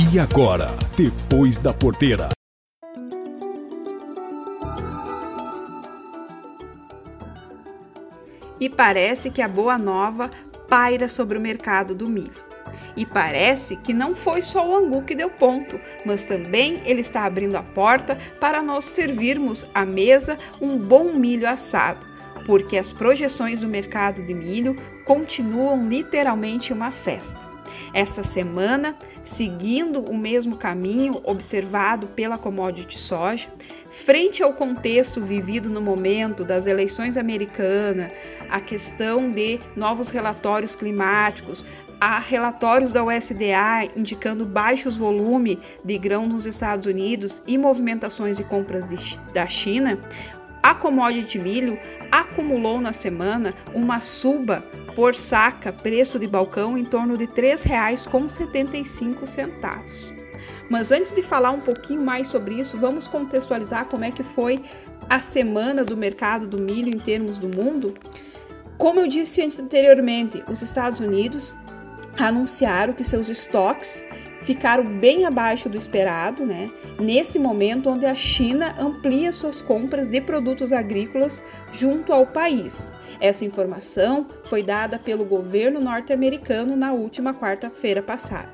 E agora, depois da porteira. E parece que a boa nova paira sobre o mercado do milho. E parece que não foi só o angu que deu ponto, mas também ele está abrindo a porta para nós servirmos à mesa um bom milho assado, porque as projeções do mercado de milho continuam literalmente uma festa. Essa semana, seguindo o mesmo caminho observado pela commodity soja, frente ao contexto vivido no momento das eleições americanas, a questão de novos relatórios climáticos, há relatórios da USDA indicando baixos volumes de grão nos Estados Unidos e movimentações de compras de, da China, a commodity milho acumulou na semana uma suba por saca, preço de balcão em torno de R$ 3,75. Mas antes de falar um pouquinho mais sobre isso, vamos contextualizar como é que foi a semana do mercado do milho em termos do mundo. Como eu disse anteriormente, os Estados Unidos anunciaram que seus estoques ficaram bem abaixo do esperado, né? Neste momento onde a China amplia suas compras de produtos agrícolas junto ao país. Essa informação foi dada pelo governo norte-americano na última quarta-feira passada.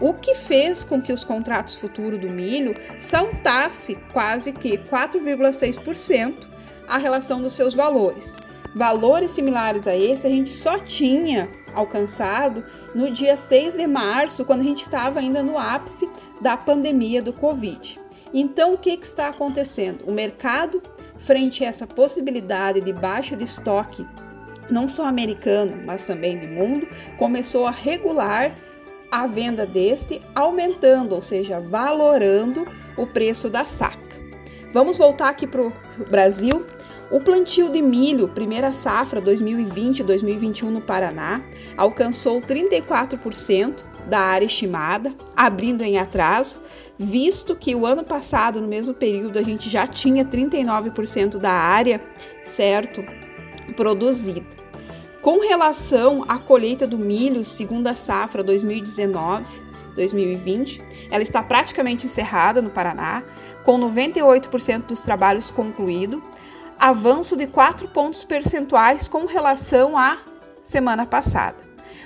O que fez com que os contratos futuros do milho saltasse quase que 4,6% a relação dos seus valores. Valores similares a esse a gente só tinha alcançado no dia 6 de março, quando a gente estava ainda no ápice da pandemia do Covid. Então, o que, que está acontecendo? O mercado, frente a essa possibilidade de baixa de estoque, não só americano, mas também do mundo, começou a regular a venda deste, aumentando, ou seja, valorando o preço da saca. Vamos voltar aqui para o Brasil. O plantio de milho, primeira safra 2020-2021 no Paraná, alcançou 34% da área estimada, abrindo em atraso, visto que o ano passado, no mesmo período, a gente já tinha 39% da área, certo, produzida. Com relação à colheita do milho, segunda safra 2019-2020, ela está praticamente encerrada no Paraná, com 98% dos trabalhos concluídos, avanço de 4 pontos percentuais com relação à semana passada.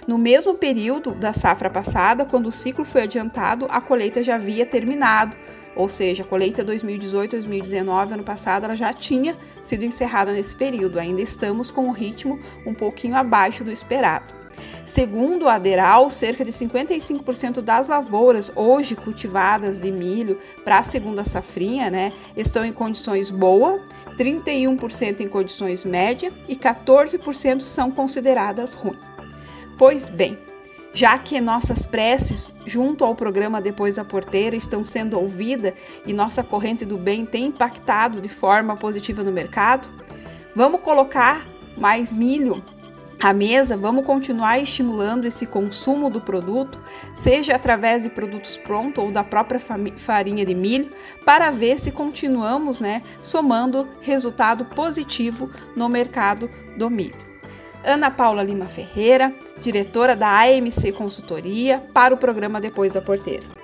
No mesmo período da safra passada, quando o ciclo foi adiantado, a colheita já havia terminado, ou seja, a colheita 2018-2019, ano passado, ela já tinha sido encerrada nesse período. Ainda estamos com o ritmo um pouquinho abaixo do esperado. Segundo a Aderal, cerca de 55% das lavouras hoje cultivadas de milho para a segunda safrinha né, estão em condições boas, 31% em condições média e 14% são consideradas ruins. Pois bem, já que nossas preces junto ao programa Depois da Porteira estão sendo ouvidas e nossa corrente do bem tem impactado de forma positiva no mercado, vamos colocar mais milho à mesa, vamos continuar estimulando esse consumo do produto, seja através de produtos prontos ou da própria farinha de milho, para ver se continuamos né, somando resultado positivo no mercado do milho. Ana Paula Lima Ferreira, diretora da AMC Consultoria, para o programa Depois da Porteira.